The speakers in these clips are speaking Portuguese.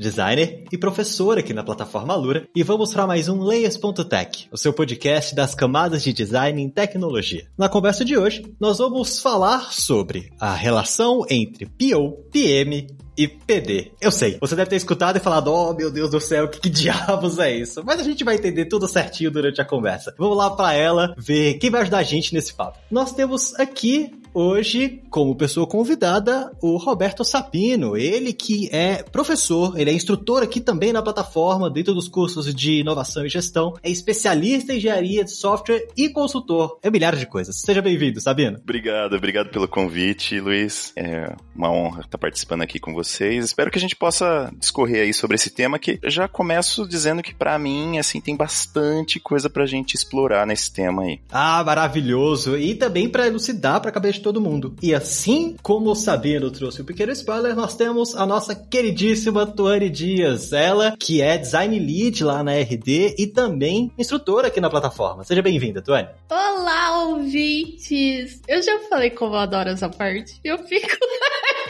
designer e professor aqui na plataforma Lura, e vamos para mais um Layers.tech, o seu podcast das camadas de design em tecnologia. Na conversa de hoje, nós vamos falar sobre a relação entre PO, PM e PD. Eu sei, você deve ter escutado e falado, oh meu Deus do céu, que, que diabos é isso? Mas a gente vai entender tudo certinho durante a conversa. Vamos lá para ela ver quem vai ajudar a gente nesse papo. Nós temos aqui hoje, como pessoa convidada, o Roberto Sapino. Ele que é professor, ele é instrutor aqui também na plataforma, dentro dos cursos de inovação e gestão, é especialista em engenharia de software e consultor. É milhares de coisas. Seja bem-vindo, Sabino. Obrigado, obrigado pelo convite, Luiz. É uma honra estar participando aqui com vocês. Espero que a gente possa discorrer aí sobre esse tema que eu já começo dizendo que para mim, assim, tem bastante coisa pra gente explorar nesse tema aí. Ah, maravilhoso. E também para elucidar para a cabeça de todo mundo. E assim como o Sabino trouxe um pequeno spoiler, nós temos a nossa queridíssima Tuane Dias. Ela que é design lead lá na RD e também instrutora aqui na plataforma. Seja bem-vinda, Tuane. Olá, ouvintes! Eu já falei como eu adoro essa parte. Eu fico,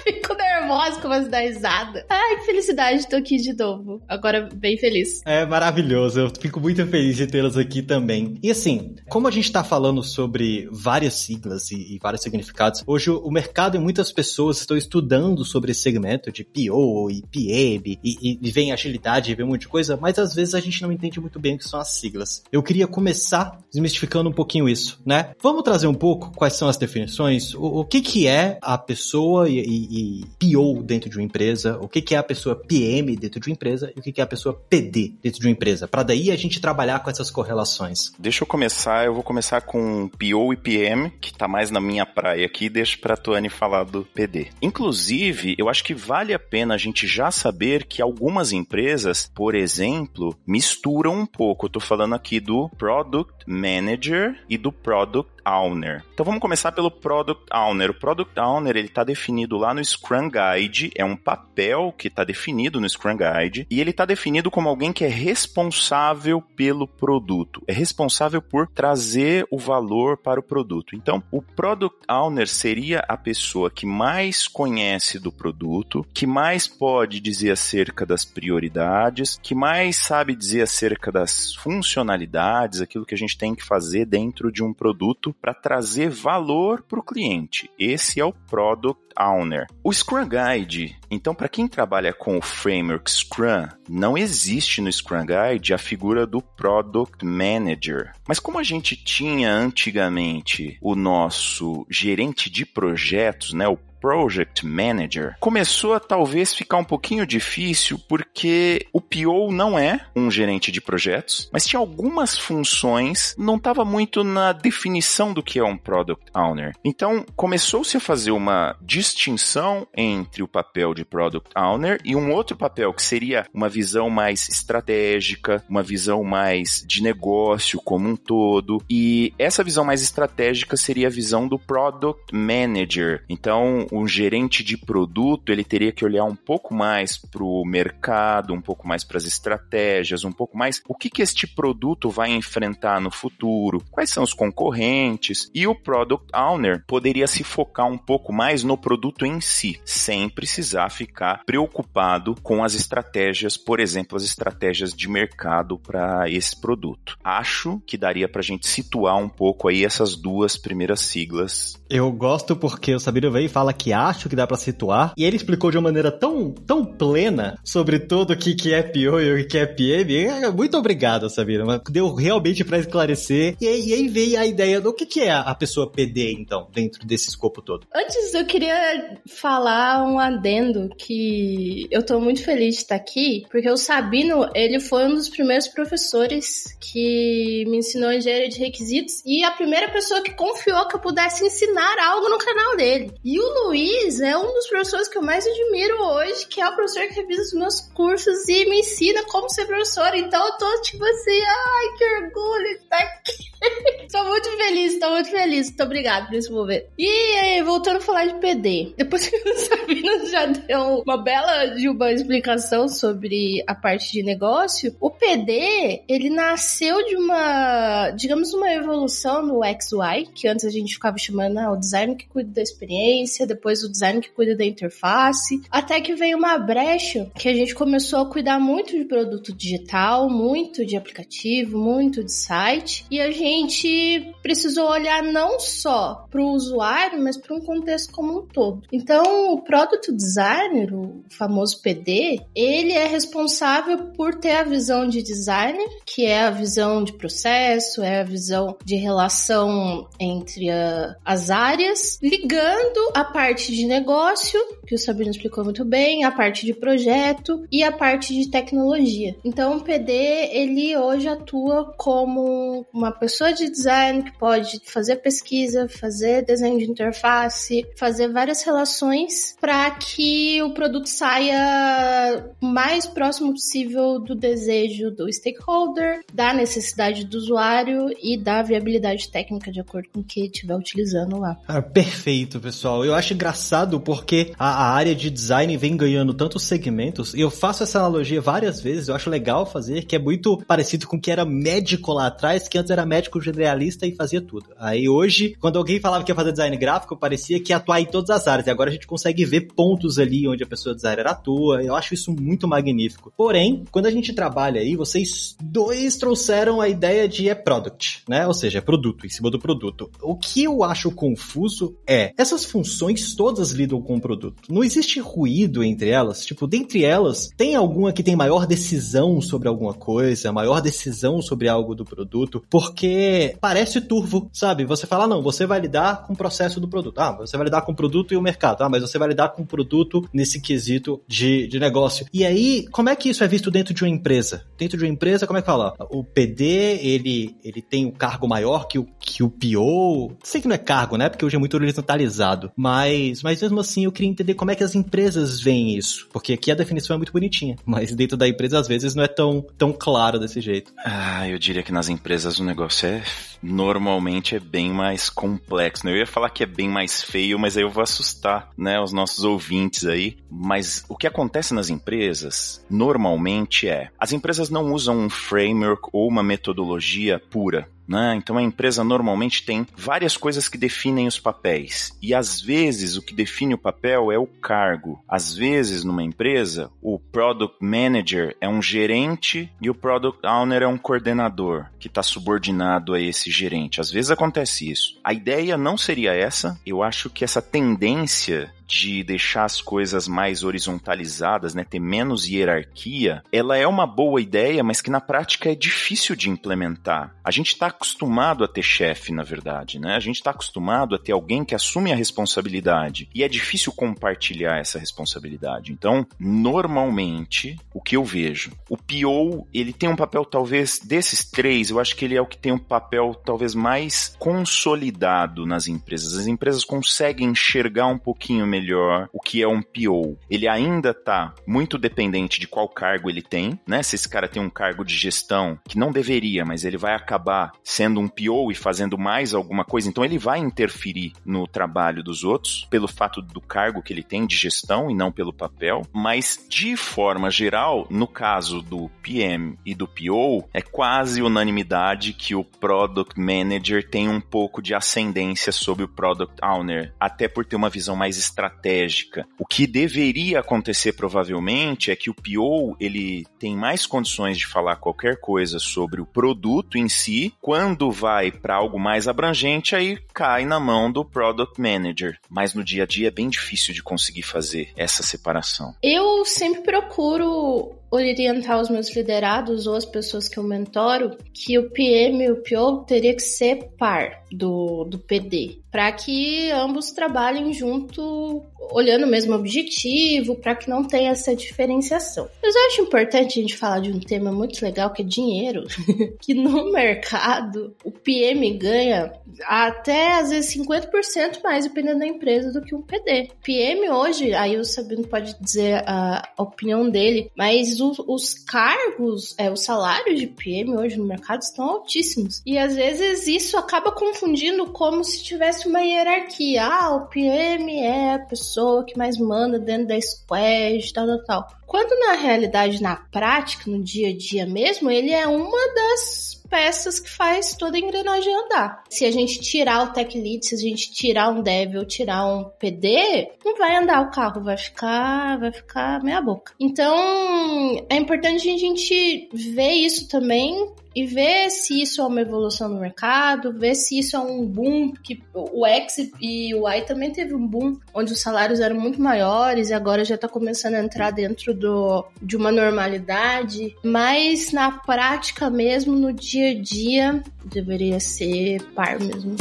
fico nervosa com umas da risada. Ai, que felicidade, tô aqui de novo. Agora, bem feliz. É maravilhoso, eu fico muito feliz de tê-las aqui também. E assim, como a gente tá falando sobre várias siglas e, e vários significados, hoje o mercado e muitas pessoas estão estudando sobre esse segmento de PO e PM e, e vem agilidade e vem um monte de coisa, mas às vezes a gente não entende muito bem o que são as siglas. Eu queria começar desmistificando um pouquinho isso, né? Vamos trazer um pouco quais são as definições, o, o que que é a pessoa e, e, e PO dentro de uma empresa, o que que é a pessoa PM dentro de uma empresa e o que que é a pessoa PD dentro de uma empresa, para daí a gente trabalhar com essas correlações. Deixa eu começar, eu vou começar com PO e PM, que tá mais na minha praia aqui, deixa pra Tuane falar do PD. Inclusive, eu acho que vale a pena a gente já saber que algumas empresas, por exemplo, misturam um pouco. Eu tô falando aqui do Product Manager e do Product Owner. Então vamos começar pelo Product Owner. O Product Owner ele está definido lá no Scrum Guide, é um papel que está definido no Scrum Guide e ele está definido como alguém que é responsável pelo produto, é responsável por trazer o valor para o produto. Então o Product Owner seria a pessoa que mais conhece do produto, que mais pode dizer acerca das prioridades, que mais sabe dizer acerca das funcionalidades, aquilo que a gente tem que fazer dentro de um produto para trazer valor para o cliente. Esse é o Product Owner. O Scrum Guide, então, para quem trabalha com o framework Scrum, não existe no Scrum Guide a figura do Product Manager. Mas como a gente tinha antigamente o nosso gerente de projetos, né, o Project Manager, começou a talvez ficar um pouquinho difícil porque o PO não é um gerente de projetos, mas tinha algumas funções, não estava muito na definição do que é um Product Owner. Então começou-se a fazer uma distinção entre o papel de Product Owner e um outro papel que seria uma visão mais estratégica, uma visão mais de negócio como um todo, e essa visão mais estratégica seria a visão do Product Manager. Então, um gerente de produto ele teria que olhar um pouco mais para o mercado, um pouco mais para as estratégias, um pouco mais o que, que este produto vai enfrentar no futuro, quais são os concorrentes, e o Product Owner poderia se focar um pouco mais no produto em si, sem precisar ficar preocupado com as estratégias, por exemplo, as estratégias de mercado para esse produto. Acho que daria para a gente situar um pouco aí essas duas primeiras siglas. Eu gosto porque o Sabino veio e fala que acho que dá para situar. E ele explicou de uma maneira tão, tão plena sobre tudo o que, que é PO e o que é PM. Muito obrigado, Sabina. Deu realmente para esclarecer. E, e, aí veio a ideia do que, que é a pessoa PD, então, dentro desse escopo todo. Antes, eu queria falar um adendo que eu tô muito feliz de estar aqui, porque o Sabino, ele foi um dos primeiros professores que me ensinou engenharia de requisitos e a primeira pessoa que confiou que eu pudesse ensinar algo no canal dele. E o Luiz é um dos professores que eu mais admiro hoje, que é o professor que revisa os meus cursos e me ensina como ser professor. Então eu tô tipo assim, ai, que orgulho de estar aqui. Sou muito feliz estou muito feliz. Muito obrigada por esse momento. E aí, voltando a falar de PD. Depois que o Sabino já deu uma bela de uma explicação sobre a parte de negócio, o PD, ele nasceu de uma, digamos, uma evolução no XY, que antes a gente ficava chamando ah, o design que cuida da experiência, depois o design que cuida da interface, até que veio uma brecha que a gente começou a cuidar muito de produto digital, muito de aplicativo, muito de site, e a gente precisou olhar não só para o usuário, mas para um contexto como um todo. Então, o product designer, o famoso PD, ele é responsável por ter a visão de designer, que é a visão de processo, é a visão de relação entre a, as áreas, ligando a parte de negócio, que o Sabino explicou muito bem, a parte de projeto e a parte de tecnologia. Então, o PD, ele hoje atua como uma pessoa de design que pode fazer pesquisa, fazer desenho de interface, fazer várias relações para que o produto saia mais próximo possível do desejo do stakeholder, da necessidade do usuário e da viabilidade técnica de acordo com o que estiver utilizando lá. Perfeito, pessoal. Eu acho engraçado porque a, a, área de design vem ganhando tantos segmentos e eu faço essa analogia várias vezes, eu acho legal fazer, que é muito parecido com o que era médico lá atrás, que antes era médico generalista e fazia tudo. Aí hoje, quando alguém falava que ia fazer design gráfico, parecia que ia atuar em todas as áreas. E agora a gente consegue ver pontos ali onde a pessoa designer atua. Eu acho isso muito magnífico. Porém, quando a gente trabalha aí, vocês dois trouxeram a ideia de é product, né? Ou seja, é produto, em cima do produto. O que eu acho confuso é, essas funções todas lidam com o produto. Não existe ruído entre elas? Tipo, dentre elas, tem alguma que tem maior decisão sobre alguma coisa, maior decisão sobre algo do produto? Porque parece turvo, sabe? Você fala, não, você vai lidar com o processo do produto. Ah, você vai lidar com o produto e o mercado. Ah, mas você vai lidar com o produto nesse quesito de, de negócio. E aí, como é que isso é visto dentro de uma empresa? Dentro de uma empresa, como é que fala? O PD, ele, ele tem um cargo maior que o, que o PO. Sei que não é cargo, né? Porque hoje é muito horizontalizado. Mas, mas mesmo assim, eu queria entender como é que as empresas veem isso. Porque aqui a definição é muito bonitinha. Mas dentro da empresa, às vezes, não é tão, tão claro desse jeito. Ah, eu diria que nas empresas o negócio é normalmente é bem mais complexo. Né? Eu ia falar que é bem mais feio, mas aí eu vou assustar, né, os nossos ouvintes aí. Mas o que acontece nas empresas, normalmente é, as empresas não usam um framework ou uma metodologia pura. Né? Então a empresa normalmente tem várias coisas que definem os papéis. E às vezes o que define o papel é o cargo. Às vezes numa empresa, o product manager é um gerente e o product owner é um coordenador que está subordinado a esse gerente. Às vezes acontece isso. A ideia não seria essa. Eu acho que essa tendência de deixar as coisas mais horizontalizadas, né, ter menos hierarquia, ela é uma boa ideia, mas que na prática é difícil de implementar. A gente está acostumado a ter chefe, na verdade, né? A gente está acostumado a ter alguém que assume a responsabilidade e é difícil compartilhar essa responsabilidade. Então, normalmente, o que eu vejo, o PO, ele tem um papel talvez desses três, eu acho que ele é o que tem um papel talvez mais consolidado nas empresas. As empresas conseguem enxergar um pouquinho melhor melhor o que é um PO. Ele ainda está muito dependente de qual cargo ele tem, né? Se esse cara tem um cargo de gestão, que não deveria, mas ele vai acabar sendo um PO e fazendo mais alguma coisa, então ele vai interferir no trabalho dos outros pelo fato do cargo que ele tem de gestão e não pelo papel, mas de forma geral, no caso do PM e do PO, é quase unanimidade que o Product Manager tem um pouco de ascendência sobre o Product Owner, até por ter uma visão mais estratégica estratégica. O que deveria acontecer provavelmente é que o PO ele tem mais condições de falar qualquer coisa sobre o produto em si, quando vai para algo mais abrangente aí cai na mão do product manager. Mas no dia a dia é bem difícil de conseguir fazer essa separação. Eu sempre procuro orientar os meus liderados ou as pessoas que eu mentoro que o PM e o PO teria que ser par do, do PD, para que ambos trabalhem junto olhando o mesmo objetivo, para que não tenha essa diferenciação. Mas eu acho importante a gente falar de um tema muito legal que é dinheiro, que no mercado o PM ganha até às vezes 50% mais dependendo da empresa do que um PD. PM hoje, aí o Sabino pode dizer a opinião dele, mas os, os cargos, é, os salários de PM hoje no mercado estão altíssimos. E às vezes isso acaba confundindo como se tivesse uma hierarquia. Ah, o PM é a pessoa que mais manda dentro da squad, tal, tal, tal. Quando na realidade, na prática, no dia a dia mesmo, ele é uma das peças que faz toda a engrenagem andar. Se a gente tirar o tech lead, se a gente tirar um dev ou tirar um PD, não vai andar o carro, vai ficar, vai ficar meia boca. Então, é importante a gente ver isso também e ver se isso é uma evolução no mercado, ver se isso é um boom, que o X e o Y também teve um boom, onde os salários eram muito maiores e agora já está começando a entrar dentro do, de uma normalidade, mas na prática mesmo, no dia a dia, deveria ser par mesmo.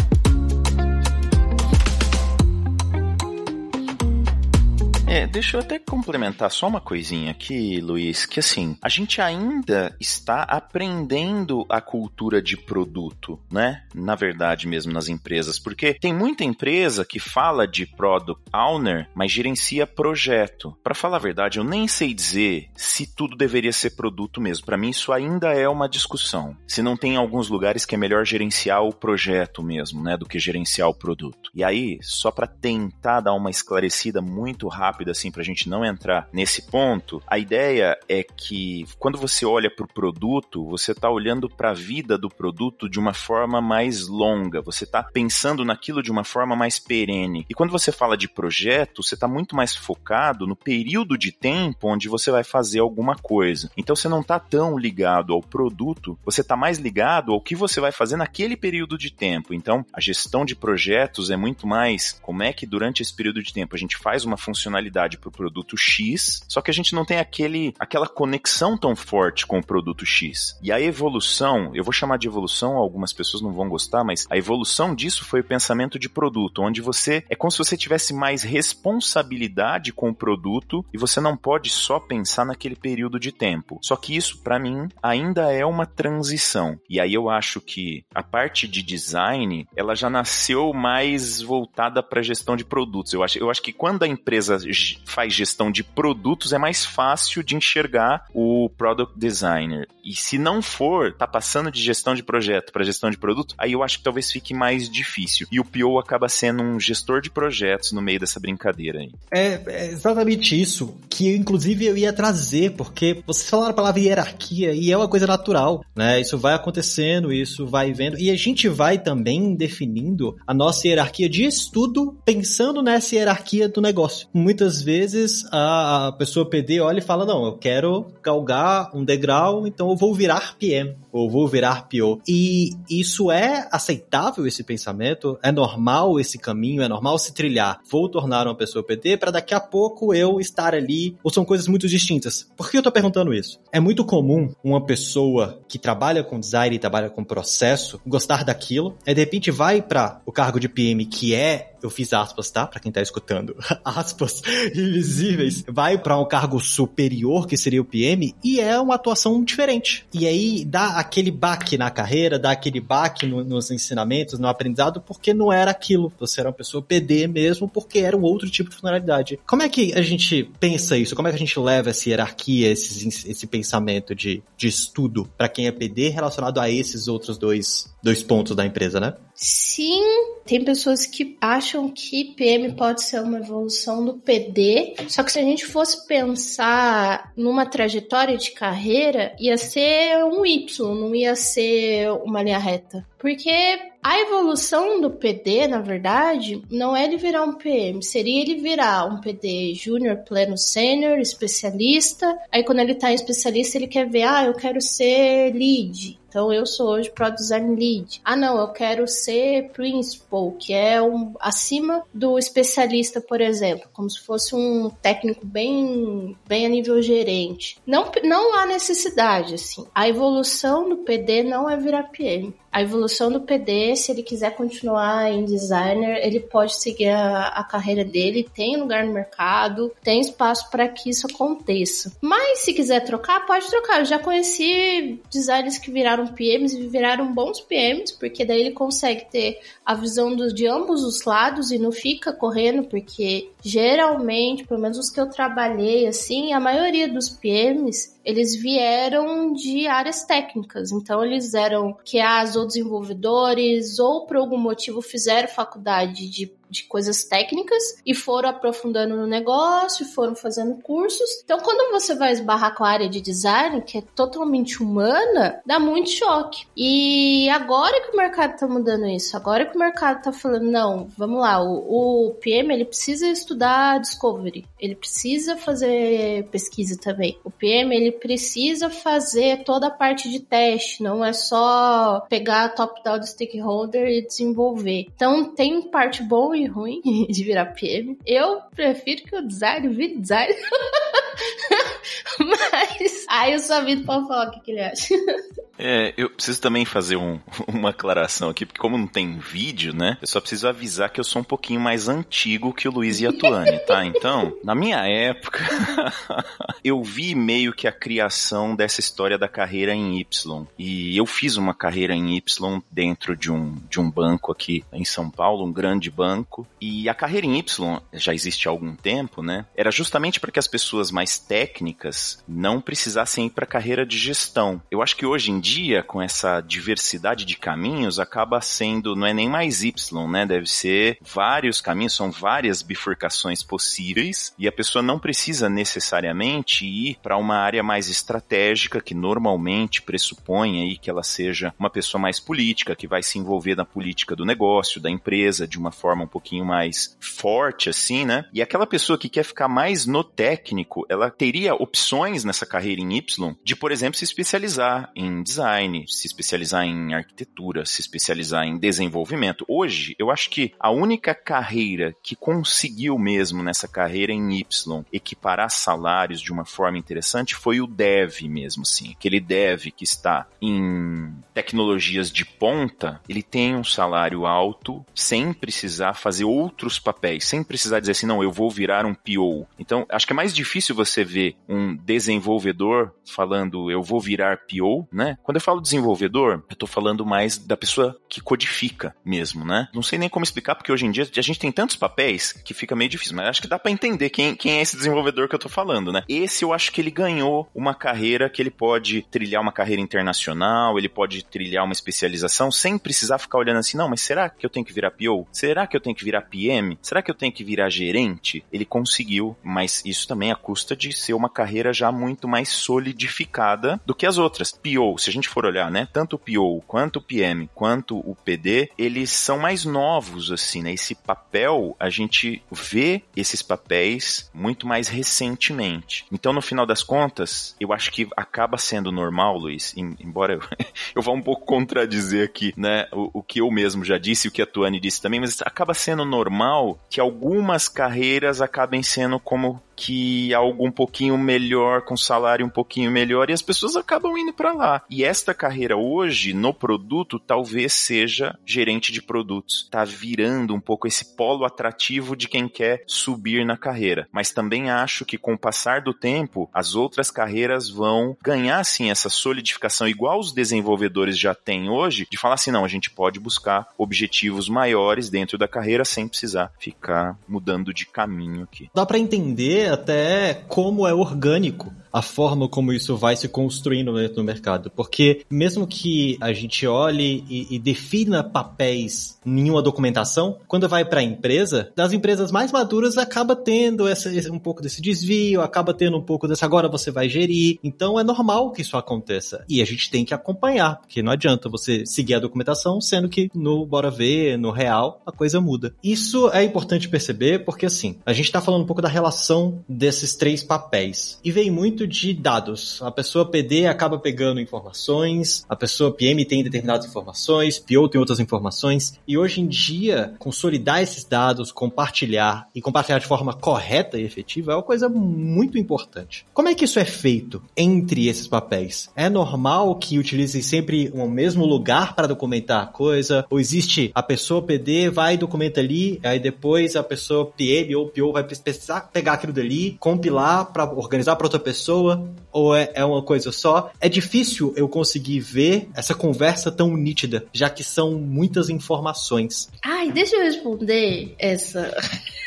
É, deixa eu até complementar só uma coisinha aqui, Luiz, que assim, a gente ainda está aprendendo a cultura de produto, né? Na verdade mesmo nas empresas, porque tem muita empresa que fala de product owner, mas gerencia projeto. Para falar a verdade, eu nem sei dizer se tudo deveria ser produto mesmo. Para mim isso ainda é uma discussão. Se não tem alguns lugares que é melhor gerenciar o projeto mesmo, né, do que gerenciar o produto. E aí, só para tentar dar uma esclarecida muito rápida rápida assim para a gente não entrar nesse ponto. A ideia é que quando você olha para o produto, você está olhando para a vida do produto de uma forma mais longa. Você está pensando naquilo de uma forma mais perene. E quando você fala de projeto, você está muito mais focado no período de tempo onde você vai fazer alguma coisa. Então você não está tão ligado ao produto, você está mais ligado ao que você vai fazer naquele período de tempo. Então a gestão de projetos é muito mais como é que durante esse período de tempo a gente faz uma funcionalidade funcionalidade para o produto X, só que a gente não tem aquele, aquela conexão tão forte com o produto X. E a evolução, eu vou chamar de evolução, algumas pessoas não vão gostar, mas a evolução disso foi o pensamento de produto, onde você é como se você tivesse mais responsabilidade com o produto e você não pode só pensar naquele período de tempo. Só que isso, para mim, ainda é uma transição. E aí eu acho que a parte de design, ela já nasceu mais voltada para gestão de produtos. Eu acho, eu acho que quando a empresa faz gestão de produtos, é mais fácil de enxergar o product designer. E se não for, tá passando de gestão de projeto para gestão de produto, aí eu acho que talvez fique mais difícil. E o PO acaba sendo um gestor de projetos no meio dessa brincadeira aí. É, é exatamente isso que inclusive eu ia trazer, porque vocês falaram a palavra hierarquia e é uma coisa natural, né? Isso vai acontecendo, isso vai vendo e a gente vai também definindo a nossa hierarquia de estudo pensando nessa hierarquia do negócio. Muitas muitas vezes a, pessoa PD olha e fala: Não, eu quero galgar um degrau, então eu vou virar PM, ou vou virar PO. E isso é aceitável, esse pensamento? É normal esse caminho? É normal se trilhar? Vou tornar uma pessoa PD para daqui a pouco eu estar ali? Ou são coisas muito distintas? Por que eu tô perguntando isso? É muito comum uma pessoa que trabalha com design e trabalha com processo gostar daquilo, e de repente vai para o cargo de PM que é eu fiz aspas, tá? Para quem tá escutando. aspas invisíveis. Vai para um cargo superior, que seria o PM, e é uma atuação diferente. E aí dá aquele baque na carreira, dá aquele baque no, nos ensinamentos, no aprendizado, porque não era aquilo. Você era uma pessoa PD mesmo, porque era um outro tipo de funcionalidade. Como é que a gente pensa isso? Como é que a gente leva essa hierarquia, esse, esse pensamento de, de estudo para quem é PD relacionado a esses outros dois, dois pontos da empresa, né? Sim, tem pessoas que acham que PM pode ser uma evolução do PD, só que se a gente fosse pensar numa trajetória de carreira, ia ser um Y, não ia ser uma linha reta. Porque a evolução do PD, na verdade, não é ele virar um PM, seria ele virar um PD júnior, pleno, sênior, especialista. Aí quando ele tá em especialista, ele quer ver, ah, eu quero ser lead. Então eu sou hoje Pro Design Lead. Ah, não, eu quero ser Principal, que é um, acima do especialista, por exemplo, como se fosse um técnico bem, bem a nível gerente. Não, não há necessidade, assim. A evolução do PD não é virar PM. A evolução do PD, se ele quiser continuar em designer, ele pode seguir a, a carreira dele, tem lugar no mercado, tem espaço para que isso aconteça. Mas se quiser trocar, pode trocar. Eu já conheci designers que viraram PMs e viraram bons PMs, porque daí ele consegue ter a visão dos, de ambos os lados e não fica correndo, porque geralmente, pelo menos os que eu trabalhei assim, a maioria dos PMs eles vieram de áreas técnicas. Então, eles eram QAs ou desenvolvedores, ou por algum motivo fizeram faculdade de de coisas técnicas e foram aprofundando no negócio, foram fazendo cursos. Então, quando você vai esbarrar com a área de design, que é totalmente humana, dá muito choque. E agora que o mercado tá mudando isso, agora que o mercado tá falando, não, vamos lá, o, o PM ele precisa estudar discovery, ele precisa fazer pesquisa também. O PM ele precisa fazer toda a parte de teste, não é só pegar top-down do stakeholder e desenvolver. Então, tem parte boa e ruim de virar PM. Eu prefiro que o design vire design. Mas aí o Sabido pode falar o que, que ele acha. É, eu preciso também fazer um, uma aclaração aqui, porque como não tem vídeo, né? Eu só preciso avisar que eu sou um pouquinho mais antigo que o Luiz e a Tuane, tá? Então, na minha época, eu vi meio que a criação dessa história da carreira em Y. E eu fiz uma carreira em Y dentro de um, de um banco aqui em São Paulo, um grande banco. E a carreira em Y já existe há algum tempo, né? Era justamente para que as pessoas mais técnicas não precisassem ir para a carreira de gestão. Eu acho que hoje em dia dia, com essa diversidade de caminhos, acaba sendo, não é nem mais Y, né? Deve ser vários caminhos, são várias bifurcações possíveis, e a pessoa não precisa necessariamente ir para uma área mais estratégica, que normalmente pressupõe aí que ela seja uma pessoa mais política, que vai se envolver na política do negócio, da empresa, de uma forma um pouquinho mais forte, assim, né? E aquela pessoa que quer ficar mais no técnico, ela teria opções nessa carreira em Y de, por exemplo, se especializar em design se especializar em arquitetura, se especializar em desenvolvimento. Hoje, eu acho que a única carreira que conseguiu mesmo nessa carreira em Y equiparar salários de uma forma interessante foi o dev mesmo, assim. Aquele dev que está em tecnologias de ponta, ele tem um salário alto sem precisar fazer outros papéis, sem precisar dizer assim, não, eu vou virar um PO. Então, acho que é mais difícil você ver um desenvolvedor falando, eu vou virar PO, né? Quando eu falo desenvolvedor, eu tô falando mais da pessoa que codifica mesmo, né? Não sei nem como explicar, porque hoje em dia a gente tem tantos papéis que fica meio difícil, mas acho que dá para entender quem, quem é esse desenvolvedor que eu tô falando, né? Esse eu acho que ele ganhou uma carreira que ele pode trilhar uma carreira internacional, ele pode trilhar uma especialização sem precisar ficar olhando assim, não, mas será que eu tenho que virar PO? Será que eu tenho que virar PM? Será que eu tenho que virar gerente? Ele conseguiu, mas isso também à custa de ser uma carreira já muito mais solidificada do que as outras. PO, se a gente for olhar, né, tanto o PO quanto o PM quanto o PD, eles são mais novos, assim, né? Esse papel, a gente vê esses papéis muito mais recentemente. Então, no final das contas, eu acho que acaba sendo normal, Luiz, embora eu, eu vá um pouco contradizer aqui, né, o, o que eu mesmo já disse, o que a Tuane disse também, mas acaba sendo normal que algumas carreiras acabem sendo como que algo um pouquinho melhor, com salário um pouquinho melhor, e as pessoas acabam indo para lá. E esta carreira hoje, no produto, talvez seja gerente de produtos. Tá virando um pouco esse polo atrativo de quem quer subir na carreira. Mas também acho que com o passar do tempo, as outras carreiras vão ganhar, assim, essa solidificação, igual os desenvolvedores já têm hoje, de falar assim, não, a gente pode buscar objetivos maiores dentro da carreira sem precisar ficar mudando de caminho aqui. Dá para entender até como é orgânico orgânico a forma como isso vai se construindo dentro do mercado. Porque mesmo que a gente olhe e, e defina papéis em uma documentação, quando vai para a empresa, das empresas mais maduras acaba tendo essa, um pouco desse desvio, acaba tendo um pouco dessa agora você vai gerir. Então é normal que isso aconteça. E a gente tem que acompanhar, porque não adianta você seguir a documentação, sendo que no bora ver, no real, a coisa muda. Isso é importante perceber porque assim, a gente está falando um pouco da relação desses três papéis. E vem muito muito de dados. A pessoa PD acaba pegando informações, a pessoa PM tem determinadas informações, PO tem outras informações, e hoje em dia, consolidar esses dados, compartilhar e compartilhar de forma correta e efetiva é uma coisa muito importante. Como é que isso é feito entre esses papéis? É normal que utilizem sempre o mesmo lugar para documentar a coisa? Ou existe a pessoa PD, vai e documenta ali, aí depois a pessoa PM ou PO vai precisar pegar aquilo dali, compilar para organizar para outra pessoa? Ou é, é uma coisa só? É difícil eu conseguir ver essa conversa tão nítida, já que são muitas informações. Ai, deixa eu responder essa.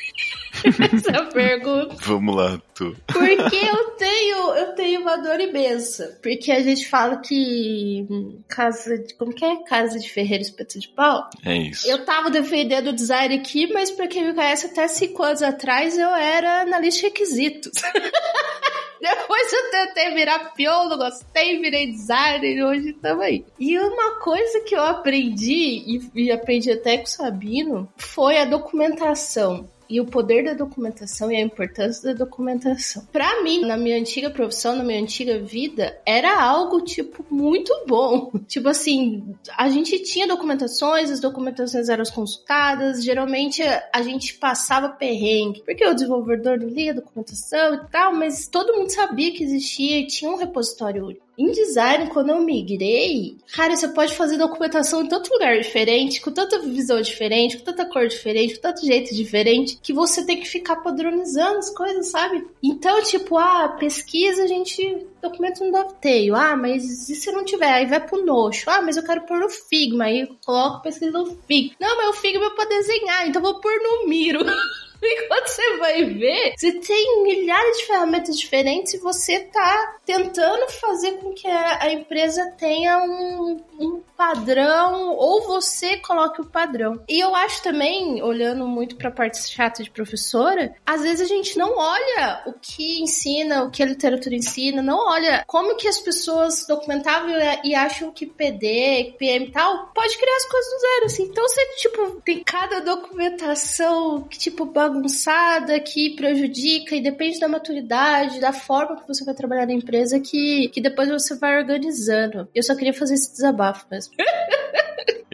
essa pergunta. Vamos lá, tu. Porque eu tenho, eu tenho uma dor imensa. Porque a gente fala que casa de. Como que é? Casa de ferreiro espeto de pau? É isso. Eu tava defendendo o design aqui, mas pra quem me conhece, até cinco anos atrás eu era analista de requisitos. Depois eu tentei virar pior, não gostei, virei designer e hoje estamos aí. E uma coisa que eu aprendi, e, e aprendi até com o Sabino, foi a documentação e o poder da documentação e a importância da documentação. Para mim, na minha antiga profissão, na minha antiga vida, era algo tipo muito bom. tipo assim, a gente tinha documentações, as documentações eram consultadas, geralmente a gente passava perrengue, porque o desenvolvedor não lia a documentação e tal, mas todo mundo sabia que existia e tinha um repositório único. Em design, quando eu migrei, cara, você pode fazer documentação em tanto lugar diferente, com tanta visão diferente, com tanta cor diferente, com tanto jeito diferente, que você tem que ficar padronizando as coisas, sabe? Então, tipo, ah, pesquisa a gente documenta no Dovetail. Ah, mas e se não tiver? Aí vai pro Notion. Ah, mas eu quero pôr no Figma. Aí eu coloco pesquisa no Figma. Não, mas o Figma é pra desenhar, então vou pôr no Miro. E quando você vai ver, você tem milhares de ferramentas diferentes e você tá tentando fazer com que a, empresa tenha um, um padrão ou você coloque o padrão. E eu acho também, olhando muito para a parte chata de professora, às vezes a gente não olha o que ensina, o que a literatura ensina, não olha como que as pessoas documentavam e acham que PD, PM e tal, pode criar as coisas do zero, assim. Então você, tipo, tem cada documentação que, tipo, bagunçada, que prejudica e depende da maturidade, da forma que você vai trabalhar na empresa, que, que depois você vai organizando. Eu só queria fazer esse desabafo mesmo.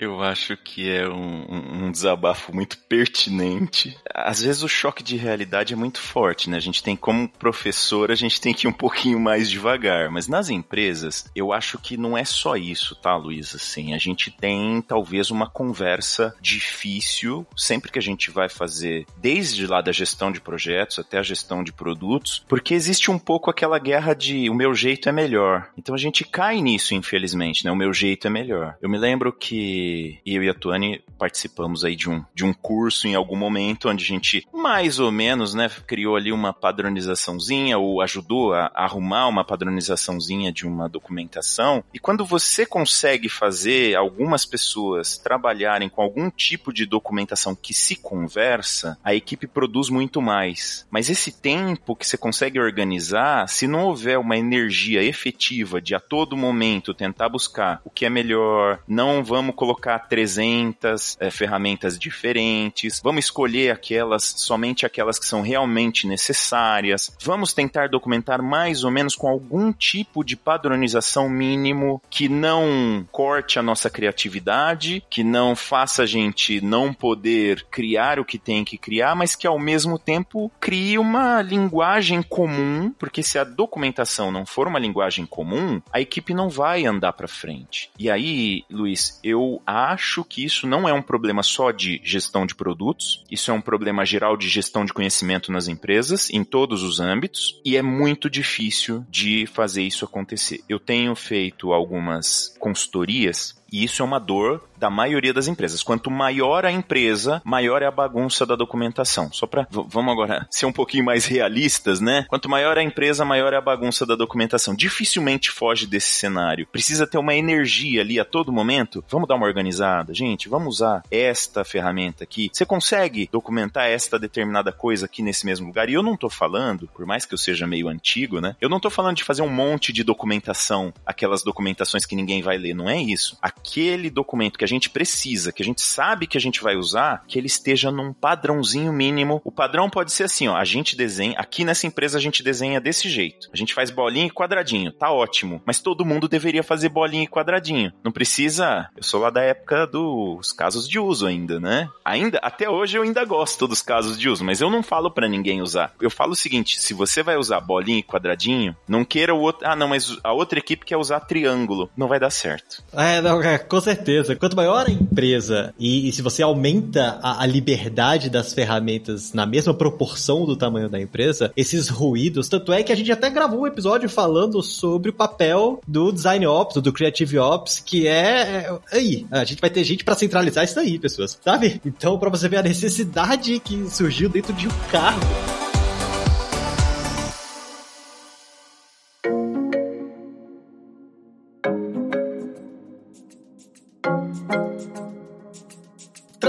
Eu acho que é um, um, desabafo muito pertinente. Às vezes o choque de realidade é muito forte, né? A gente tem, como professor, a gente tem que ir um pouquinho mais devagar. Mas nas empresas, eu acho que não é só isso, tá, Luiz? Assim, a gente tem talvez uma conversa difícil sempre que a gente vai fazer, desde lá da gestão de projetos até a gestão de produtos, porque existe um pouco aquela guerra de o meu jeito é melhor. Então a gente cai nisso, infelizmente, né? O meu jeito é melhor. Eu me lembro que eu e a Tuane participamos aí de um, de um curso em algum momento onde a gente mais ou menos, né, criou ali uma padronizaçãozinha ou ajudou a, a arrumar uma padronizaçãozinha de uma documentação. E quando você consegue fazer algumas pessoas trabalharem com algum tipo de documentação que se conversa, a equipe produz muito mais. Mas esse tempo que você consegue organizar, se não houver uma energia efetiva de a todo momento tentar buscar o que é melhor, não vamos colocar colocar 300 é, ferramentas diferentes, vamos escolher aquelas, somente aquelas que são realmente necessárias, vamos tentar documentar mais ou menos com algum tipo de padronização mínimo que não corte a nossa criatividade, que não faça a gente não poder criar o que tem que criar, mas que ao mesmo tempo crie uma linguagem comum, porque se a documentação não for uma linguagem comum, a equipe não vai andar para frente. E aí, Luiz, eu acho que isso não é um problema só de gestão de produtos, isso é um problema geral de gestão de conhecimento nas empresas, em todos os âmbitos, e é muito difícil de fazer isso acontecer. Eu tenho feito algumas consultorias e isso é uma dor da maioria das empresas. Quanto maior a empresa, maior é a bagunça da documentação. Só para vamos agora ser um pouquinho mais realistas, né? Quanto maior a empresa, maior é a bagunça da documentação. Dificilmente foge desse cenário. Precisa ter uma energia ali a todo momento. Vamos dar uma organizada, gente. Vamos usar esta ferramenta aqui. Você consegue documentar esta determinada coisa aqui nesse mesmo lugar? E eu não tô falando, por mais que eu seja meio antigo, né? Eu não tô falando de fazer um monte de documentação, aquelas documentações que ninguém vai ler. Não é isso. Aquele documento que a gente precisa, que a gente sabe que a gente vai usar, que ele esteja num padrãozinho mínimo. O padrão pode ser assim, ó, a gente desenha, aqui nessa empresa a gente desenha desse jeito. A gente faz bolinha e quadradinho, tá ótimo, mas todo mundo deveria fazer bolinha e quadradinho. Não precisa, eu sou lá da época dos casos de uso ainda, né? Ainda, até hoje eu ainda gosto dos casos de uso, mas eu não falo para ninguém usar. Eu falo o seguinte, se você vai usar bolinha e quadradinho, não queira o outro, ah não, mas a outra equipe quer usar triângulo, não vai dar certo. É, não, é, com certeza. Quanto maior a empresa e, e se você aumenta a, a, liberdade das ferramentas na mesma proporção do tamanho da empresa, esses ruídos, tanto é que a gente até gravou um episódio falando sobre o papel do Design Ops, do Creative Ops, que é, é aí, a gente vai ter gente para centralizar isso aí, pessoas, sabe? Então, para você ver a necessidade que surgiu dentro de um cargo.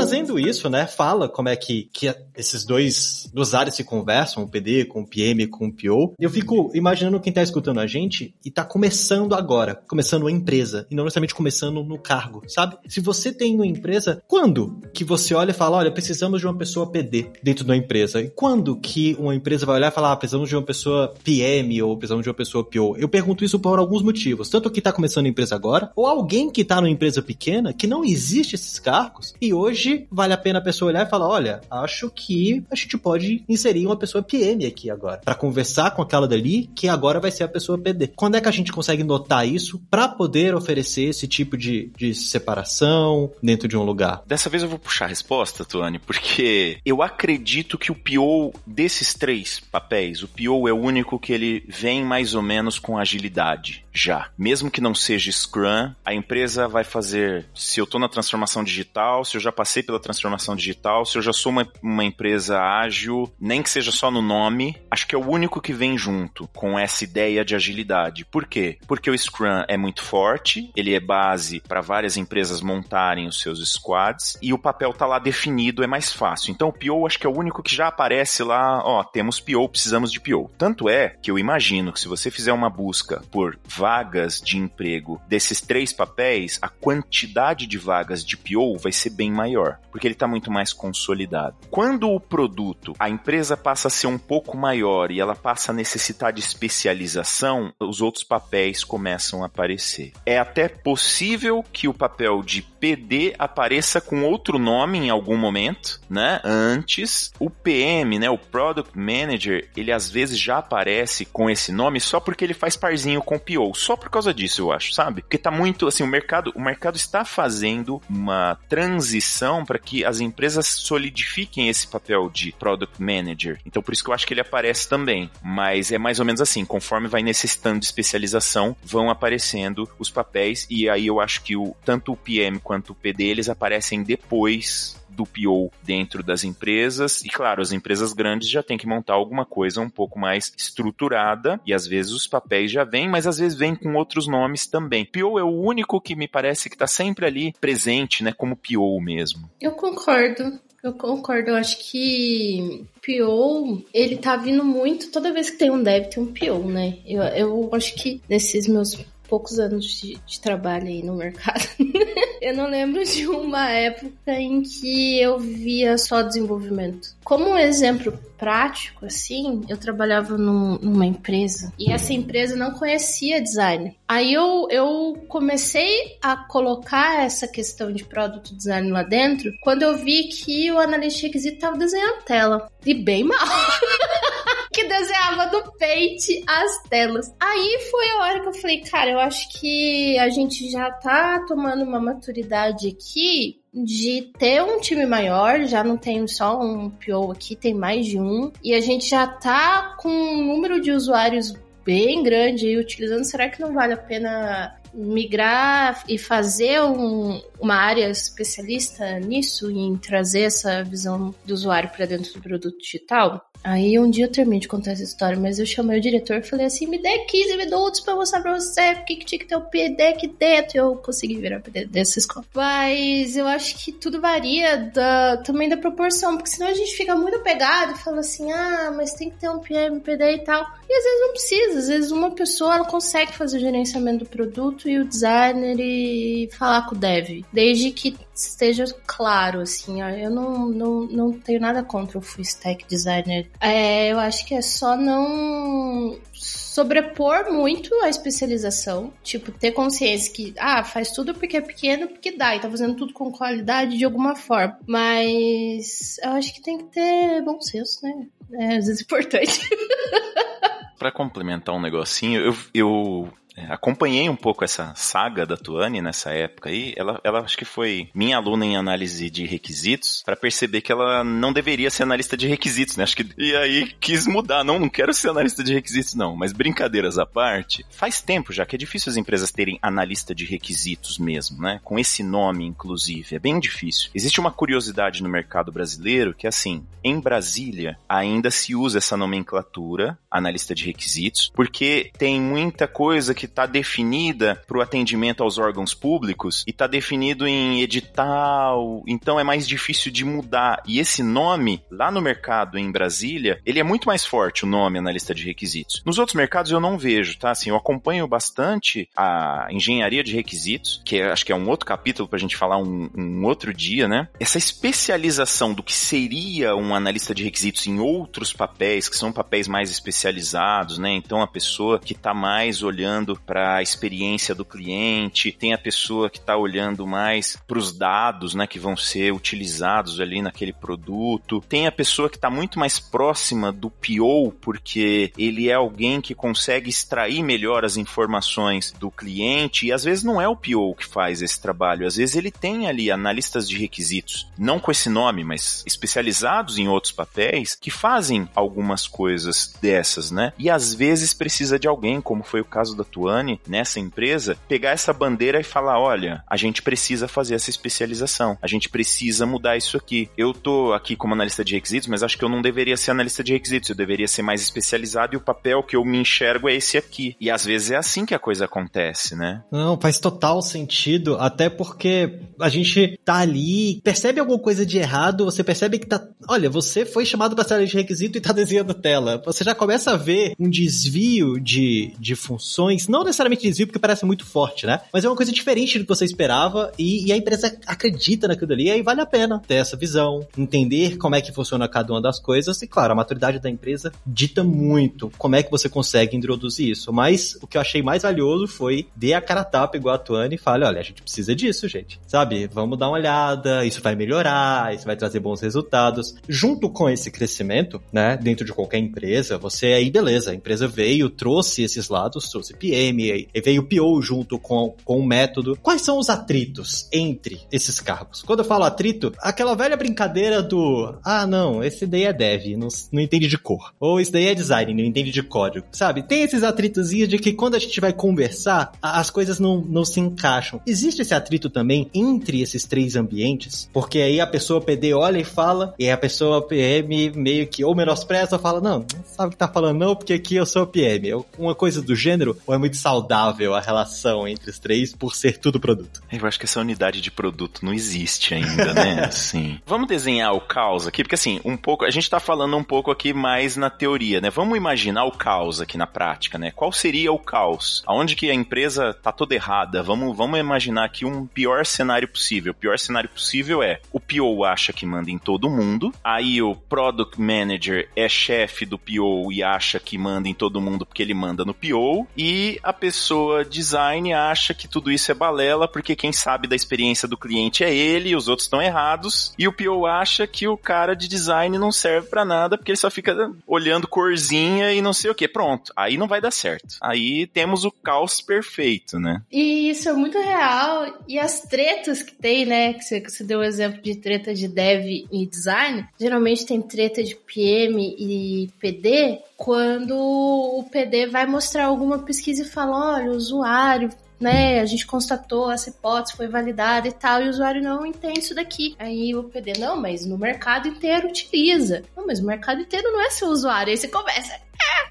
Trazendo isso, né, fala como é que, que esses dois, duas áreas se conversam, o PD com o PM com o PO. Eu fico imaginando quem tá escutando a gente e tá começando agora, começando uma empresa, e não necessariamente começando no cargo, sabe? Se você tem uma empresa, quando que você olha e fala, olha, precisamos de uma pessoa PD dentro da empresa? E quando que uma empresa vai olhar e falar, ah, precisamos de uma pessoa PM ou precisamos de uma pessoa PO? Eu pergunto isso por alguns motivos, tanto que tá começando a empresa agora, ou alguém que tá numa empresa pequena, que não existe esses cargos, e hoje vale a pena a pessoa olhar e falar: olha, acho que a gente pode inserir uma pessoa PM aqui agora, para conversar com aquela dali, que agora vai ser a pessoa PD. Quando é que a gente consegue notar isso para poder oferecer esse tipo de, de separação dentro de um lugar? Dessa vez eu vou puxar a resposta, Tuane, porque eu acredito que o PO desses três papéis, o PO é o único que ele vem mais ou menos com agilidade já. Mesmo que não seja Scrum, a empresa vai fazer, se eu estou na transformação digital, se eu já passei pela transformação digital, se eu já sou uma, uma empresa ágil, nem que seja só no nome, acho que é o único que vem junto com essa ideia de agilidade. Por quê? Porque o Scrum é muito forte, ele é base para várias empresas montarem os seus squads e o papel tá lá definido, é mais fácil. Então o PO acho que é o único que já aparece lá, ó, temos PO, precisamos de PO. Tanto é que eu imagino que se você fizer uma busca por vagas de emprego desses três papéis, a quantidade de vagas de PO vai ser bem maior, porque ele está muito mais consolidado. Quando o produto, a empresa passa a ser um pouco maior e ela passa a necessitar de especialização, os outros papéis começam a aparecer. É até possível que o papel de PD apareça com outro nome em algum momento, né? Antes, o PM, né, o Product Manager, ele às vezes já aparece com esse nome só porque ele faz parzinho com o PO só por causa disso, eu acho, sabe? Porque tá muito, assim, o mercado, o mercado está fazendo uma transição para que as empresas solidifiquem esse papel de product manager. Então, por isso que eu acho que ele aparece também. Mas é mais ou menos assim, conforme vai necessitando de especialização, vão aparecendo os papéis e aí eu acho que o tanto o PM quanto o PD eles aparecem depois do PO dentro das empresas. E claro, as empresas grandes já têm que montar alguma coisa um pouco mais estruturada e às vezes os papéis já vêm, mas às vezes vêm com outros nomes também. PO é o único que me parece que está sempre ali presente, né, como PO mesmo. Eu concordo. Eu concordo, eu acho que PO, ele tá vindo muito, toda vez que tem um dev tem um PO, né? Eu, eu acho que nesses meus poucos anos de, de trabalho aí no mercado. eu não lembro de uma época em que eu via só desenvolvimento. Como um exemplo prático, assim, eu trabalhava num, numa empresa e essa empresa não conhecia design. Aí eu, eu comecei a colocar essa questão de produto design lá dentro quando eu vi que o analista requisito estava desenhando tela. E bem mal. que desenhava do Paint as telas. Aí foi a hora que eu falei, cara, eu acho que a gente já tá tomando uma maturidade aqui de ter um time maior, já não tem só um PO aqui, tem mais de um, e a gente já tá com um número de usuários bem grande aí utilizando, será que não vale a pena migrar e fazer um, uma área especialista nisso, em trazer essa visão do usuário para dentro do produto digital? Aí um dia eu termino de contar essa história, mas eu chamei o diretor e falei assim: me dê 15 minutos pra mostrar pra você o que, tinha que ter o PD aqui dentro. E eu consegui virar PD dessa escola. Mas eu acho que tudo varia da, também da proporção, porque senão a gente fica muito pegado e fala assim: ah, mas tem que ter um PM, PD e tal. E às vezes não precisa, às vezes uma pessoa ela consegue fazer o gerenciamento do produto e o designer e falar com o dev, desde que esteja claro, assim, eu não, não, não tenho nada contra o full stack designer. É, eu acho que é só não sobrepor muito a especialização, tipo, ter consciência que, ah, faz tudo porque é pequeno, porque dá, e tá fazendo tudo com qualidade de alguma forma. Mas eu acho que tem que ter bom senso, né? É, às vezes é importante. para complementar um negocinho, eu, eu acompanhei um pouco essa saga da Tuane nessa época aí. Ela, ela acho que foi minha aluna em análise de requisitos para perceber que ela não deveria ser analista de requisitos, né? Acho que e aí quis mudar, não, não quero ser analista de requisitos não, mas brincadeiras à parte, faz tempo já que é difícil as empresas terem analista de requisitos mesmo, né? Com esse nome inclusive, é bem difícil. Existe uma curiosidade no mercado brasileiro que assim, em Brasília ainda se usa essa nomenclatura, analista de requisitos, porque tem muita coisa que está definida para o atendimento aos órgãos públicos e está definido em edital, então é mais difícil de mudar. E esse nome, lá no mercado em Brasília, ele é muito mais forte, o nome na lista de requisitos. Nos outros mercados eu não vejo, tá? Assim, eu acompanho bastante a engenharia de requisitos, que é, acho que é um outro capítulo para a gente falar um, um outro dia, né? Essa especialização do que seria um analista de requisitos em outros papéis, que são papéis mais especializados, né? Então a pessoa que está mais olhando para a experiência do cliente, tem a pessoa que está olhando mais para os dados, né, que vão ser utilizados ali naquele produto, tem a pessoa que está muito mais próxima do PO, porque ele é alguém que consegue extrair melhor as informações do cliente e às vezes não é o PO que faz esse trabalho, às vezes ele tem ali analistas de requisitos, não com esse nome, mas especializados em outros papéis que fazem algumas coisas dessas, né? E às vezes precisa de alguém, como foi o caso da tua nessa empresa, pegar essa bandeira e falar: olha, a gente precisa fazer essa especialização, a gente precisa mudar isso aqui. Eu tô aqui como analista de requisitos, mas acho que eu não deveria ser analista de requisitos, eu deveria ser mais especializado e o papel que eu me enxergo é esse aqui. E às vezes é assim que a coisa acontece, né? Não, faz total sentido, até porque a gente tá ali, percebe alguma coisa de errado, você percebe que tá. Olha, você foi chamado para ser de requisito e tá desenhando tela. Você já começa a ver um desvio de, de funções, não necessariamente desvio, porque parece muito forte, né? Mas é uma coisa diferente do que você esperava e, e, a empresa acredita naquilo ali, e aí vale a pena ter essa visão, entender como é que funciona cada uma das coisas, e claro, a maturidade da empresa dita muito como é que você consegue introduzir isso. Mas o que eu achei mais valioso foi dê a cara tapa igual a Tuane e fale, olha, a gente precisa disso, gente. Sabe? Vamos dar uma olhada, isso vai melhorar, isso vai trazer bons resultados. Junto com esse crescimento, né, dentro de qualquer empresa, você aí, beleza, a empresa veio, trouxe esses lados, trouxe PM, e veio o PO junto com, com o método. Quais são os atritos entre esses cargos? Quando eu falo atrito, aquela velha brincadeira do ah, não, esse daí é dev, não, não entende de cor. Ou esse daí é design, não entende de código. Sabe? Tem esses atritozinhos de que quando a gente vai conversar, as coisas não, não se encaixam. Existe esse atrito também entre esses três ambientes? Porque aí a pessoa PD olha e fala, e a pessoa PM meio que ou menospreza fala, não, não sabe o que tá falando não, porque aqui eu sou PM. Uma coisa do gênero, ou é muito saudável a relação entre os três por ser tudo produto. Eu acho que essa unidade de produto não existe ainda, né? assim. Vamos desenhar o caos aqui, porque assim, um pouco, a gente tá falando um pouco aqui mais na teoria, né? Vamos imaginar o caos aqui na prática, né? Qual seria o caos? Aonde que a empresa tá toda errada? Vamos, vamos imaginar aqui um pior cenário possível. O pior cenário possível é o PO acha que manda em todo mundo, aí o Product Manager é chefe do PO e acha que manda em todo mundo porque ele manda no PO, e a pessoa design acha que tudo isso é balela porque quem sabe da experiência do cliente é ele os outros estão errados. E o PO acha que o cara de design não serve para nada porque ele só fica olhando corzinha e não sei o que. Pronto, aí não vai dar certo. Aí temos o caos perfeito, né? E isso é muito real. E as tretas que tem, né? Que você, que você deu o exemplo de treta de dev e design. Geralmente tem treta de PM e PD quando o PD vai mostrar alguma pesquisa fala, olha, o usuário né, a gente constatou, essa hipótese foi validada e tal, e o usuário não entende isso daqui. Aí o PD, não, mas no mercado inteiro utiliza. Não, mas o mercado inteiro não é seu usuário. Aí você começa,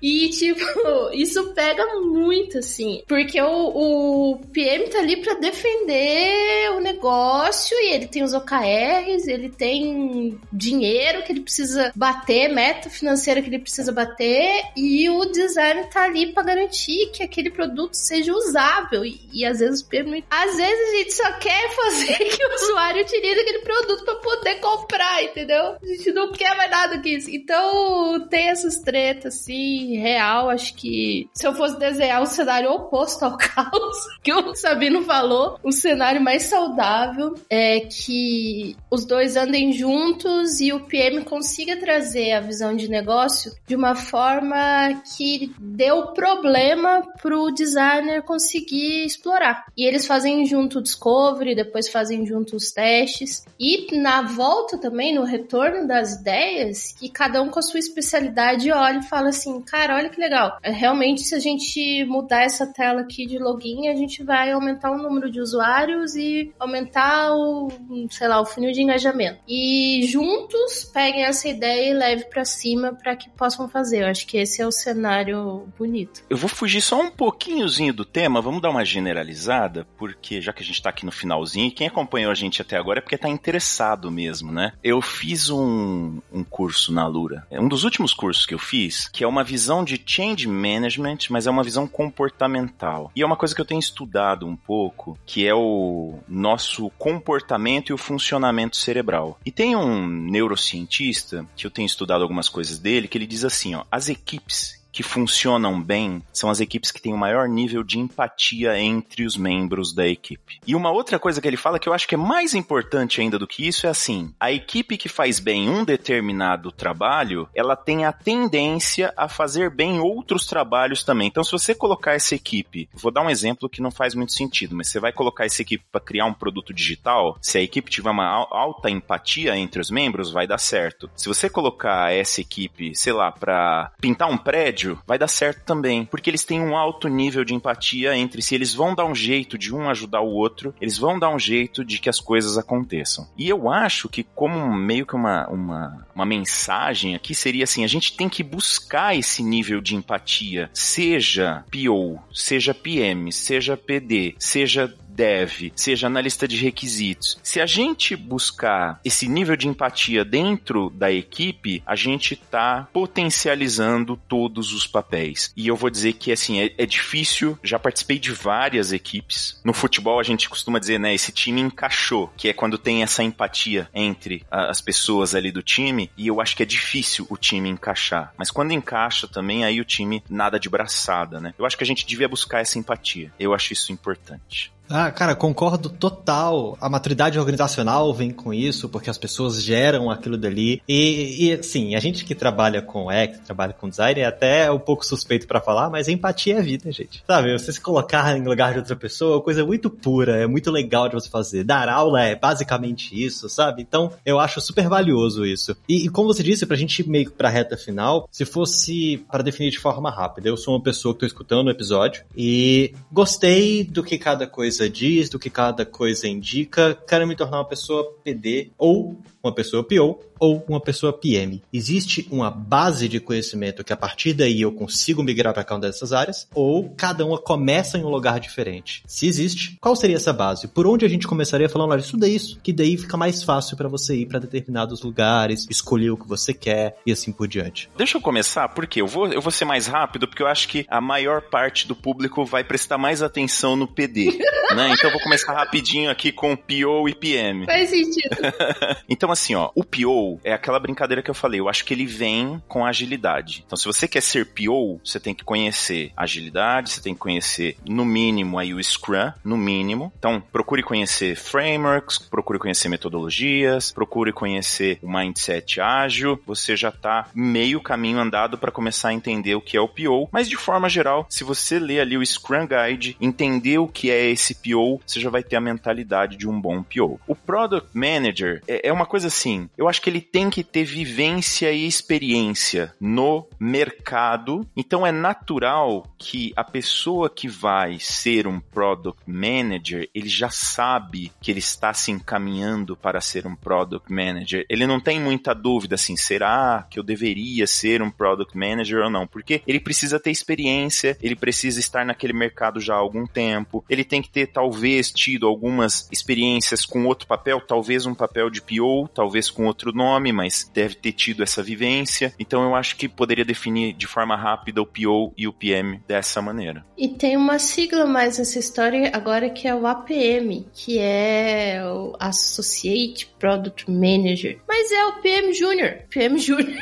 e, tipo, isso pega muito, assim. Porque o, o PM tá ali pra defender o negócio e ele tem os OKRs, ele tem dinheiro que ele precisa bater, meta financeira que ele precisa bater, e o design tá ali pra garantir que aquele produto seja usável. E, e às vezes o PM. Às vezes a gente só quer fazer que o usuário utilize aquele produto pra poder comprar, entendeu? A gente não quer mais nada que isso. Então tem essas tretas, assim real, acho que se eu fosse desenhar o um cenário oposto ao caos que o Sabino falou, um cenário mais saudável é que os dois andem juntos e o PM consiga trazer a visão de negócio de uma forma que deu problema pro designer conseguir explorar. E eles fazem junto o discovery, depois fazem junto os testes e na volta também, no retorno das ideias, que cada um com a sua especialidade olha e fala assim, cara, cara, olha que legal. É, realmente, se a gente mudar essa tela aqui de login, a gente vai aumentar o número de usuários e aumentar o, sei lá, o funil de engajamento. E juntos peguem essa ideia e leve para cima para que possam fazer. Eu acho que esse é o cenário bonito. Eu vou fugir só um pouquinhozinho do tema, vamos dar uma generalizada, porque já que a gente tá aqui no finalzinho, quem acompanhou a gente até agora é porque tá interessado mesmo, né? Eu fiz um, um curso na Lura, é um dos últimos cursos que eu fiz, que é uma visão de change management, mas é uma visão comportamental. E é uma coisa que eu tenho estudado um pouco, que é o nosso comportamento e o funcionamento cerebral. E tem um neurocientista que eu tenho estudado algumas coisas dele, que ele diz assim, ó, as equipes que funcionam bem são as equipes que têm o maior nível de empatia entre os membros da equipe. E uma outra coisa que ele fala que eu acho que é mais importante ainda do que isso é assim: a equipe que faz bem um determinado trabalho, ela tem a tendência a fazer bem outros trabalhos também. Então, se você colocar essa equipe, vou dar um exemplo que não faz muito sentido, mas você vai colocar essa equipe para criar um produto digital, se a equipe tiver uma alta empatia entre os membros, vai dar certo. Se você colocar essa equipe, sei lá, para pintar um prédio, vai dar certo também, porque eles têm um alto nível de empatia entre si, eles vão dar um jeito de um ajudar o outro, eles vão dar um jeito de que as coisas aconteçam. E eu acho que como meio que uma, uma, uma mensagem aqui seria assim, a gente tem que buscar esse nível de empatia, seja PO, seja PM, seja PD, seja dev, seja na lista de requisitos. Se a gente buscar esse nível de empatia dentro da equipe, a gente está potencializando todos os papéis. E eu vou dizer que assim é, é, difícil. Já participei de várias equipes. No futebol a gente costuma dizer, né, esse time encaixou, que é quando tem essa empatia entre a, as pessoas ali do time. E eu acho que é difícil o time encaixar. Mas quando encaixa também, aí o time nada de braçada, né? Eu acho que a gente devia buscar essa empatia. Eu acho isso importante. Ah, cara, concordo total. A maturidade organizacional vem com isso, porque as pessoas geram aquilo dali. E, e assim, a gente que trabalha com X, trabalha com design, é até um pouco suspeito para falar, mas empatia é vida, gente. Sabe, você se colocar em lugar de outra pessoa é coisa muito pura, é muito legal de você fazer. Dar aula é basicamente isso, sabe? Então, eu acho super valioso isso. E, e como você disse, pra gente ir meio pra reta final, se fosse para definir de forma rápida, eu sou uma pessoa que tô escutando o episódio e gostei do que cada coisa coisa diz, do que cada coisa indica, quero me tornar uma pessoa PD ou uma pessoa PO ou uma pessoa PM. Existe uma base de conhecimento que a partir daí eu consigo migrar para cada uma dessas áreas, ou cada uma começa em um lugar diferente. Se existe, qual seria essa base? Por onde a gente começaria falando, olha, estuda isso, que daí fica mais fácil para você ir para determinados lugares, escolher o que você quer e assim por diante. Deixa eu começar, porque eu vou, eu vou ser mais rápido, porque eu acho que a maior parte do público vai prestar mais atenção no PD, né? Então eu vou começar rapidinho aqui com PO e PM. Faz sentido. então assim, ó, o PO é aquela brincadeira que eu falei. Eu acho que ele vem com agilidade. Então, se você quer ser PO, você tem que conhecer agilidade, você tem que conhecer, no mínimo, aí o Scrum, no mínimo. Então, procure conhecer frameworks, procure conhecer metodologias, procure conhecer o mindset ágil. Você já está meio caminho andado para começar a entender o que é o PO. Mas, de forma geral, se você ler ali o Scrum Guide, entender o que é esse PO, você já vai ter a mentalidade de um bom PO. O Product Manager é, é uma coisa assim, eu acho que ele tem que ter vivência e experiência no mercado, então é natural que a pessoa que vai ser um Product Manager, ele já sabe que ele está se encaminhando para ser um Product Manager. Ele não tem muita dúvida assim, será que eu deveria ser um Product Manager ou não? Porque ele precisa ter experiência, ele precisa estar naquele mercado já há algum tempo, ele tem que ter talvez tido algumas experiências com outro papel, talvez um papel de PO, talvez com outro nome, mas deve ter tido essa vivência. Então eu acho que poderia definir de forma rápida o PO e o PM dessa maneira. E tem uma sigla mais nessa história agora que é o APM, que é o Associate Product Manager. Mas é o PM Júnior. PM Júnior.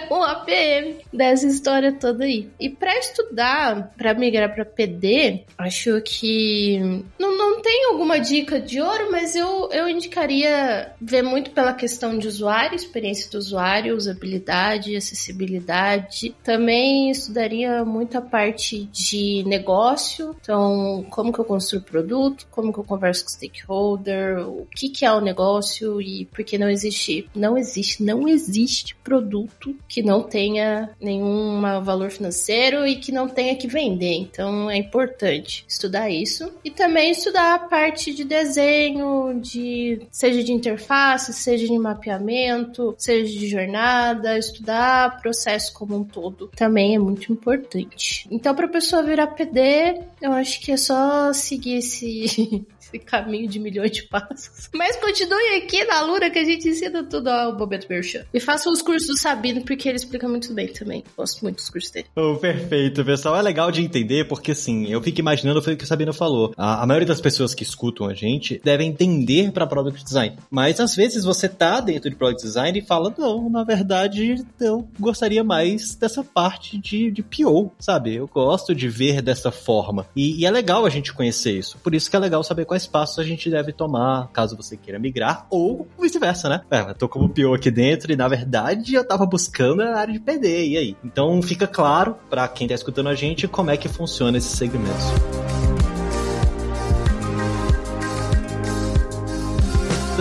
um APM dessa história toda aí. E para estudar, para migrar para PD, acho que não, não tem alguma dica de ouro, mas eu, eu indicaria ver muito pela questão de usuário, experiência do usuário, usabilidade, acessibilidade. Também estudaria muito a parte de negócio, então como que eu construo o produto, como que eu converso com o stakeholder, o que que é o negócio e por que não existe, não existe, não existe produto que não tenha nenhum valor financeiro e que não tenha que vender. Então é importante estudar isso e também estudar a parte de desenho, de seja de interface, seja de mapeamento, seja de jornada, estudar processo como um todo também é muito importante. Então para a pessoa virar PD, eu acho que é só seguir esse esse caminho de milhões de passos. Mas continue aqui na Lura que a gente ensina tudo ao Bobeto Merchan. E faça os cursos do Sabino, porque ele explica muito bem também. Gosto muito dos cursos dele. Oh, perfeito, pessoal. É legal de entender, porque assim, eu fico imaginando foi o que o Sabino falou. A, a maioria das pessoas que escutam a gente devem entender para Product Design. Mas às vezes você tá dentro de Product Design e fala, não, na verdade, eu gostaria mais dessa parte de, de PO, sabe? Eu gosto de ver dessa forma. E, e é legal a gente conhecer isso. Por isso que é legal saber quais passos a gente deve tomar caso você queira migrar, ou vice-versa, né? É, eu tô como PO aqui dentro e na verdade eu tava buscando a área de PD, e aí? Então fica claro para quem tá escutando a gente como é que funciona esses segmentos.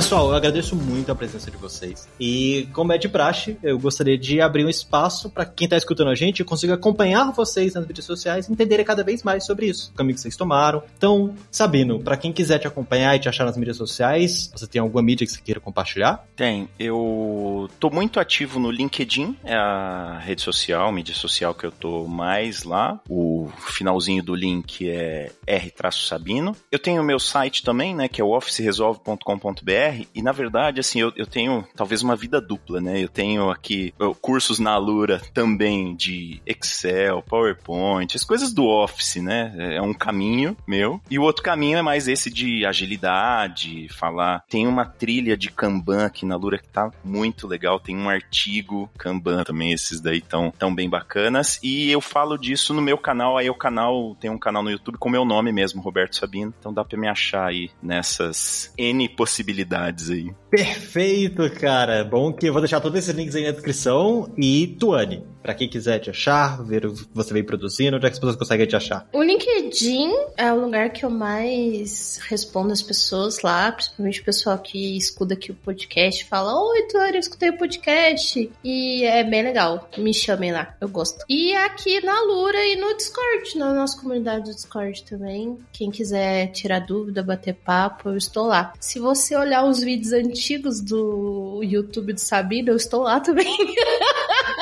Pessoal, eu agradeço muito a presença de vocês. E, como é de praxe, eu gostaria de abrir um espaço para quem está escutando a gente consiga acompanhar vocês nas mídias sociais e entender cada vez mais sobre isso, o caminho que vocês tomaram. Então, Sabino, para quem quiser te acompanhar e te achar nas mídias sociais, você tem alguma mídia que você queira compartilhar? Tem. Eu tô muito ativo no LinkedIn, é a rede social, mídia social que eu tô mais lá. O finalzinho do link é r-sabino. Eu tenho o meu site também, né, que é o officeresolve.com.br e na verdade, assim, eu, eu tenho talvez uma vida dupla, né? Eu tenho aqui cursos na Alura também de Excel, PowerPoint, as coisas do Office, né? É um caminho meu. E o outro caminho é mais esse de agilidade, falar. Tem uma trilha de Kanban aqui na Alura que tá muito legal. Tem um artigo Kanban também, esses daí tão, tão bem bacanas. E eu falo disso no meu canal. Aí o canal tem um canal no YouTube com meu nome mesmo, Roberto Sabino. Então dá pra me achar aí nessas N possibilidades novidades aí. Perfeito, cara. Bom que eu vou deixar todos esses links aí na descrição. E Tuane, para quem quiser te achar, ver o que você vem produzindo, onde é que as pessoas conseguem te achar? O LinkedIn é o lugar que eu mais respondo as pessoas lá, principalmente o pessoal que escuta aqui o podcast, fala: Oi, Tuane, eu escutei o podcast. E é bem legal. Me chamem lá, eu gosto. E aqui na Lura e no Discord, na nossa comunidade do Discord também. Quem quiser tirar dúvida, bater papo, eu estou lá. Se você olhar os vídeos antigos do YouTube do Sabino, eu estou lá também.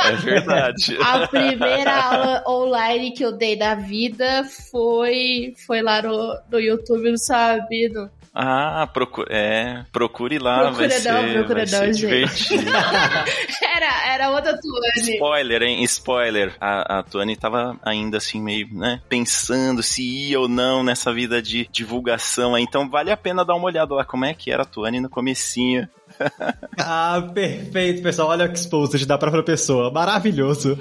É verdade. A primeira aula online que eu dei da vida foi, foi lá no, no YouTube do Sabino. Ah, procure, é, procure lá, vai ser, procura vai ser divertido. era, era outra Tuane. Spoiler, hein? Spoiler. A, a Tuane tava ainda assim meio, né, pensando se ia ou não nessa vida de divulgação. Então vale a pena dar uma olhada lá como é que era a Tuane no comecinho ah, perfeito, pessoal. Olha o exposed da própria pessoa. Maravilhoso.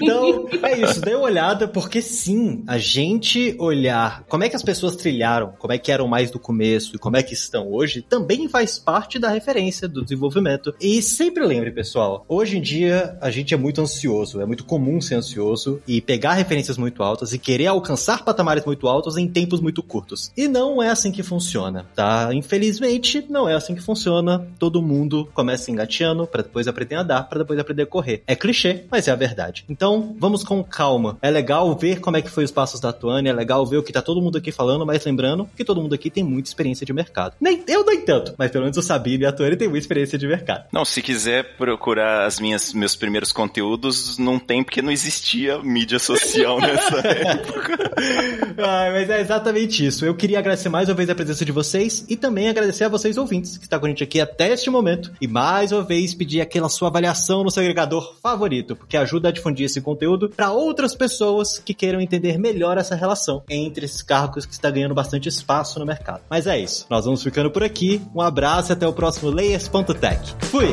Então, é isso. Dê uma olhada, porque sim, a gente olhar como é que as pessoas trilharam, como é que eram mais do começo e como é que estão hoje, também faz parte da referência do desenvolvimento. E sempre lembre, pessoal, hoje em dia a gente é muito ansioso, é muito comum ser ansioso e pegar referências muito altas e querer alcançar patamares muito altos em tempos muito curtos. E não é assim que funciona, tá? Infelizmente, não é assim que funciona. Todo mundo começa engateando para depois aprender a andar, para depois aprender a correr. É clichê, mas é a verdade. Então, vamos com calma. É legal ver como é que foi os passos da Tuane, é legal ver o que tá todo mundo aqui falando, mas lembrando que todo mundo aqui tem muita experiência de mercado. Nem eu nem tanto, mas pelo menos o Sabino e a Tuane têm muita experiência de mercado. Não, se quiser procurar as minhas meus primeiros conteúdos, não tem porque não existia mídia social nessa época. ah, mas é exatamente isso. Eu queria agradecer mais uma vez a presença de vocês e também agradecer a vocês ouvintes que estão com a gente aqui até este momento. E mais uma vez pedir aquela sua avaliação no seu agregador favorito, porque ajuda a difundir esse conteúdo para outras pessoas que queiram entender melhor essa relação entre esses cargos que está ganhando bastante espaço no mercado. Mas é isso. Nós vamos ficando por aqui. Um abraço e até o próximo Layers.tech. Fui!